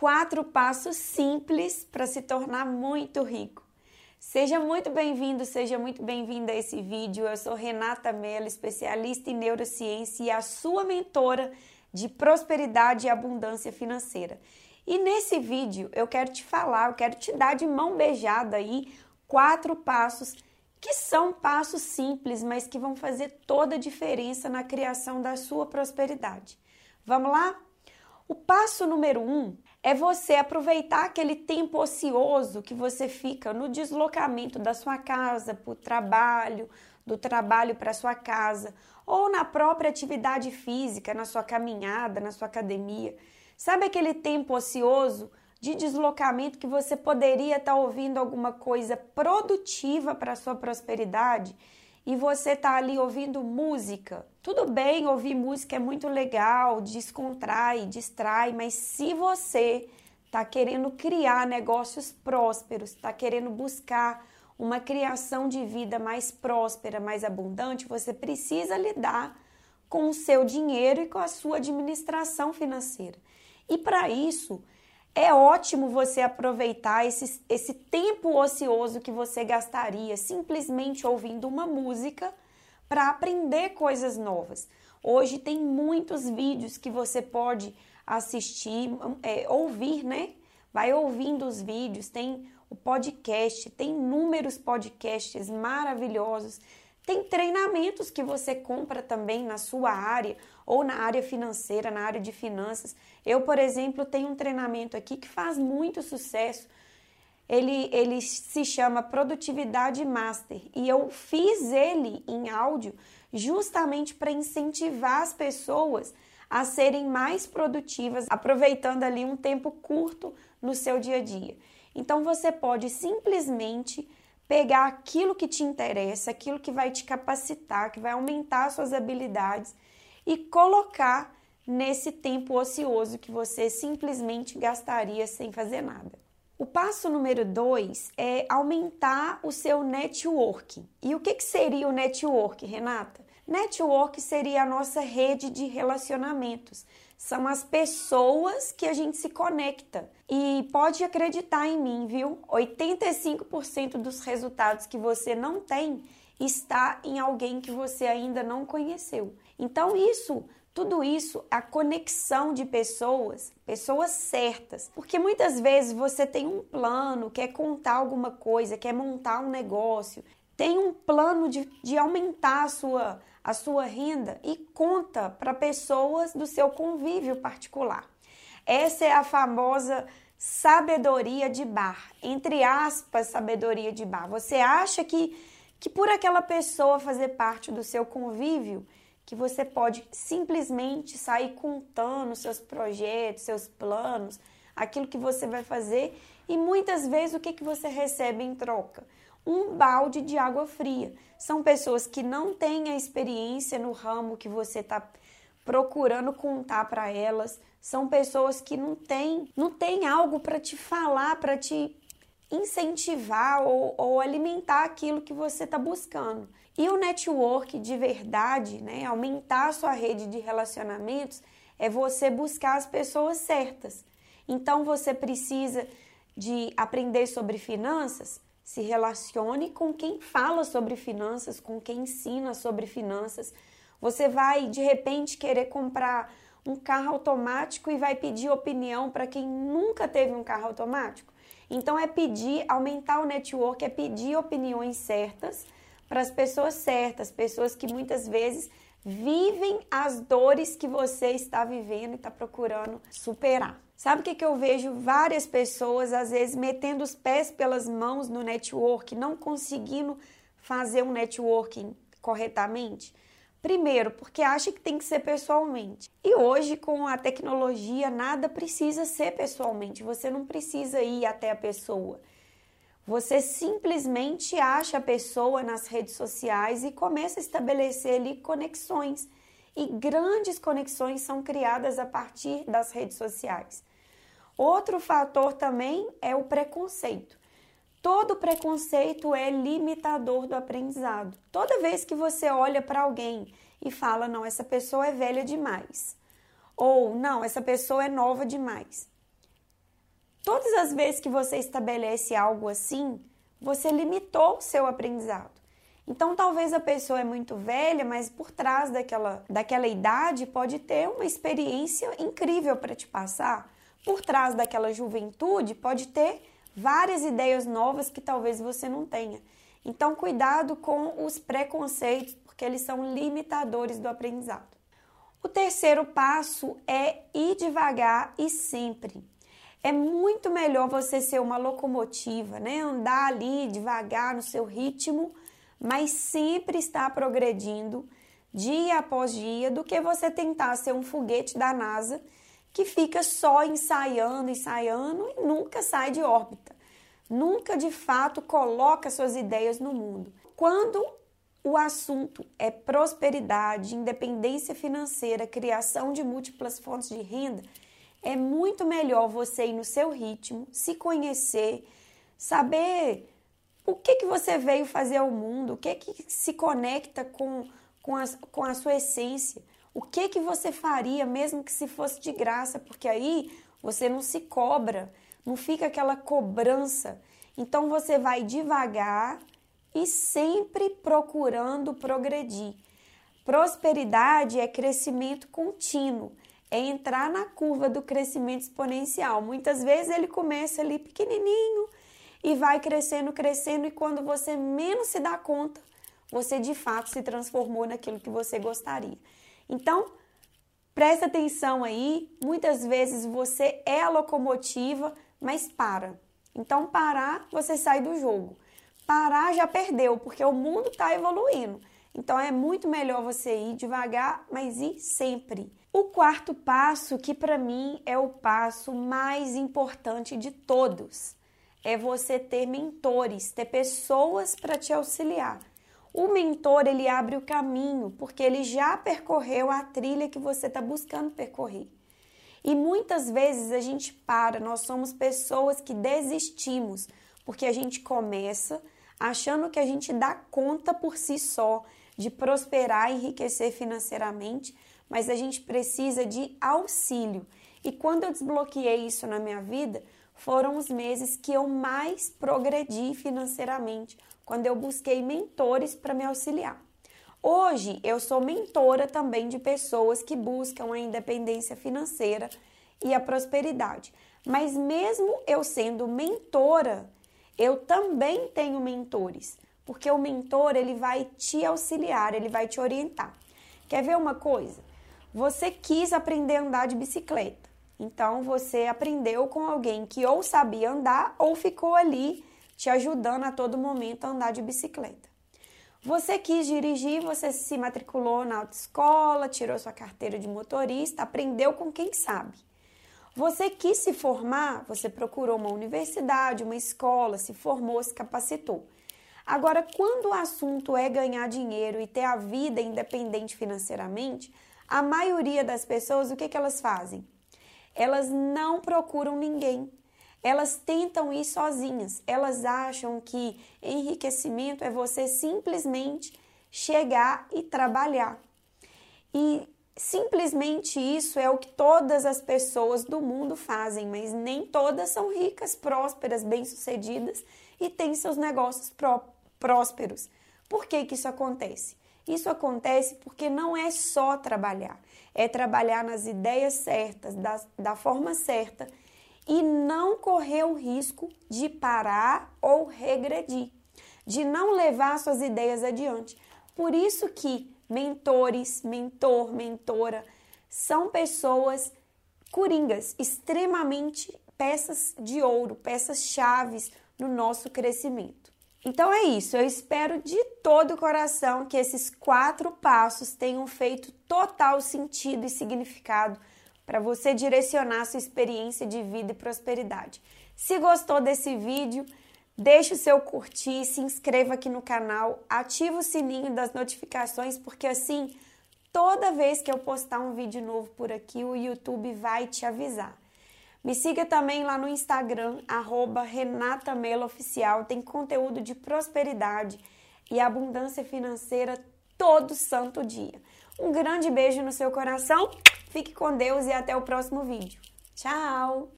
quatro passos simples para se tornar muito rico. Seja muito bem-vindo, seja muito bem-vinda a esse vídeo. Eu sou Renata Mello, especialista em neurociência e a sua mentora de prosperidade e abundância financeira. E nesse vídeo eu quero te falar, eu quero te dar de mão beijada aí quatro passos que são passos simples, mas que vão fazer toda a diferença na criação da sua prosperidade. Vamos lá? O passo número um é você aproveitar aquele tempo ocioso que você fica no deslocamento da sua casa para o trabalho, do trabalho para sua casa, ou na própria atividade física, na sua caminhada, na sua academia. Sabe aquele tempo ocioso de deslocamento que você poderia estar tá ouvindo alguma coisa produtiva para a sua prosperidade e você está ali ouvindo música? Tudo bem, ouvir música é muito legal, descontrai, distrai, mas se você está querendo criar negócios prósperos, está querendo buscar uma criação de vida mais próspera, mais abundante, você precisa lidar com o seu dinheiro e com a sua administração financeira. E para isso, é ótimo você aproveitar esse, esse tempo ocioso que você gastaria simplesmente ouvindo uma música para aprender coisas novas. Hoje tem muitos vídeos que você pode assistir, é, ouvir, né? Vai ouvindo os vídeos, tem o podcast, tem inúmeros podcasts maravilhosos tem treinamentos que você compra também na sua área ou na área financeira, na área de finanças. Eu, por exemplo, tenho um treinamento aqui que faz muito sucesso. Ele, ele se chama Produtividade Master e eu fiz ele em áudio justamente para incentivar as pessoas a serem mais produtivas, aproveitando ali um tempo curto no seu dia a dia. Então você pode simplesmente pegar aquilo que te interessa, aquilo que vai te capacitar, que vai aumentar suas habilidades e colocar nesse tempo ocioso que você simplesmente gastaria sem fazer nada. O passo número dois é aumentar o seu network. E o que, que seria o network, Renata? Network seria a nossa rede de relacionamentos são as pessoas que a gente se conecta. E pode acreditar em mim, viu? 85% dos resultados que você não tem está em alguém que você ainda não conheceu. Então, isso, tudo isso, a conexão de pessoas, pessoas certas. Porque muitas vezes você tem um plano, quer contar alguma coisa, quer montar um negócio, tem um plano de, de aumentar a sua a sua renda e conta para pessoas do seu convívio particular. Essa é a famosa sabedoria de bar, entre aspas, sabedoria de bar. Você acha que, que por aquela pessoa fazer parte do seu convívio, que você pode simplesmente sair contando seus projetos, seus planos, aquilo que você vai fazer e muitas vezes o que, que você recebe em troca? Um balde de água fria. São pessoas que não têm a experiência no ramo que você está procurando contar para elas. São pessoas que não têm, não têm algo para te falar, para te incentivar ou, ou, alimentar aquilo que você está buscando. E o network de verdade, né, aumentar a sua rede de relacionamentos, é você buscar as pessoas certas. Então você precisa de aprender sobre finanças, se relacione com quem fala sobre finanças, com quem ensina sobre finanças. Você vai de repente querer comprar um carro automático e vai pedir opinião para quem nunca teve um carro automático. Então é pedir, aumentar o network, é pedir opiniões certas para as pessoas certas, pessoas que muitas vezes vivem as dores que você está vivendo e está procurando superar. Sabe o que, que eu vejo várias pessoas, às vezes, metendo os pés pelas mãos no network, não conseguindo fazer um networking corretamente? Primeiro, porque acha que tem que ser pessoalmente. E hoje, com a tecnologia, nada precisa ser pessoalmente. Você não precisa ir até a pessoa. Você simplesmente acha a pessoa nas redes sociais e começa a estabelecer ali conexões. E grandes conexões são criadas a partir das redes sociais. Outro fator também é o preconceito. Todo preconceito é limitador do aprendizado. Toda vez que você olha para alguém e fala, não, essa pessoa é velha demais, ou não, essa pessoa é nova demais, Todas as vezes que você estabelece algo assim, você limitou o seu aprendizado. Então, talvez a pessoa é muito velha, mas por trás daquela, daquela idade pode ter uma experiência incrível para te passar. Por trás daquela juventude pode ter várias ideias novas que talvez você não tenha. Então, cuidado com os preconceitos, porque eles são limitadores do aprendizado. O terceiro passo é ir devagar e sempre. É muito melhor você ser uma locomotiva, né? Andar ali devagar no seu ritmo, mas sempre estar progredindo dia após dia, do que você tentar ser um foguete da NASA que fica só ensaiando, ensaiando e nunca sai de órbita. Nunca de fato coloca suas ideias no mundo. Quando o assunto é prosperidade, independência financeira, criação de múltiplas fontes de renda, é muito melhor você ir no seu ritmo, se conhecer, saber o que, que você veio fazer ao mundo, o que, que se conecta com, com, a, com a sua essência, o que, que você faria mesmo que se fosse de graça, porque aí você não se cobra, não fica aquela cobrança. Então você vai devagar e sempre procurando progredir. Prosperidade é crescimento contínuo é entrar na curva do crescimento exponencial. Muitas vezes ele começa ali pequenininho e vai crescendo, crescendo, e quando você menos se dá conta, você de fato se transformou naquilo que você gostaria. Então, presta atenção aí, muitas vezes você é a locomotiva, mas para. Então, parar, você sai do jogo. Parar já perdeu, porque o mundo está evoluindo. Então, é muito melhor você ir devagar, mas ir sempre. O quarto passo, que para mim é o passo mais importante de todos, é você ter mentores, ter pessoas para te auxiliar. O mentor ele abre o caminho porque ele já percorreu a trilha que você está buscando percorrer. E muitas vezes a gente para, nós somos pessoas que desistimos porque a gente começa achando que a gente dá conta por si só de prosperar e enriquecer financeiramente mas a gente precisa de auxílio. E quando eu desbloqueei isso na minha vida, foram os meses que eu mais progredi financeiramente, quando eu busquei mentores para me auxiliar. Hoje eu sou mentora também de pessoas que buscam a independência financeira e a prosperidade. Mas mesmo eu sendo mentora, eu também tenho mentores, porque o mentor ele vai te auxiliar, ele vai te orientar. Quer ver uma coisa? Você quis aprender a andar de bicicleta. Então você aprendeu com alguém que ou sabia andar ou ficou ali te ajudando a todo momento a andar de bicicleta. Você quis dirigir, você se matriculou na autoescola, tirou sua carteira de motorista, aprendeu com quem sabe. Você quis se formar, você procurou uma universidade, uma escola, se formou, se capacitou. Agora, quando o assunto é ganhar dinheiro e ter a vida independente financeiramente, a maioria das pessoas, o que, que elas fazem? Elas não procuram ninguém. Elas tentam ir sozinhas. Elas acham que enriquecimento é você simplesmente chegar e trabalhar. E simplesmente isso é o que todas as pessoas do mundo fazem, mas nem todas são ricas, prósperas, bem-sucedidas e têm seus negócios pró prósperos. Por que, que isso acontece? Isso acontece porque não é só trabalhar, é trabalhar nas ideias certas, da, da forma certa e não correr o risco de parar ou regredir, de não levar suas ideias adiante. Por isso que mentores, mentor, mentora são pessoas coringas, extremamente peças de ouro, peças chaves no nosso crescimento. Então é isso, eu espero de todo o coração que esses quatro passos tenham feito total sentido e significado para você direcionar sua experiência de vida e prosperidade. Se gostou desse vídeo, deixe o seu curtir, se inscreva aqui no canal, ative o sininho das notificações, porque assim, toda vez que eu postar um vídeo novo por aqui, o YouTube vai te avisar. Me siga também lá no Instagram, arroba Renata Oficial. Tem conteúdo de prosperidade e abundância financeira todo santo dia. Um grande beijo no seu coração, fique com Deus e até o próximo vídeo. Tchau!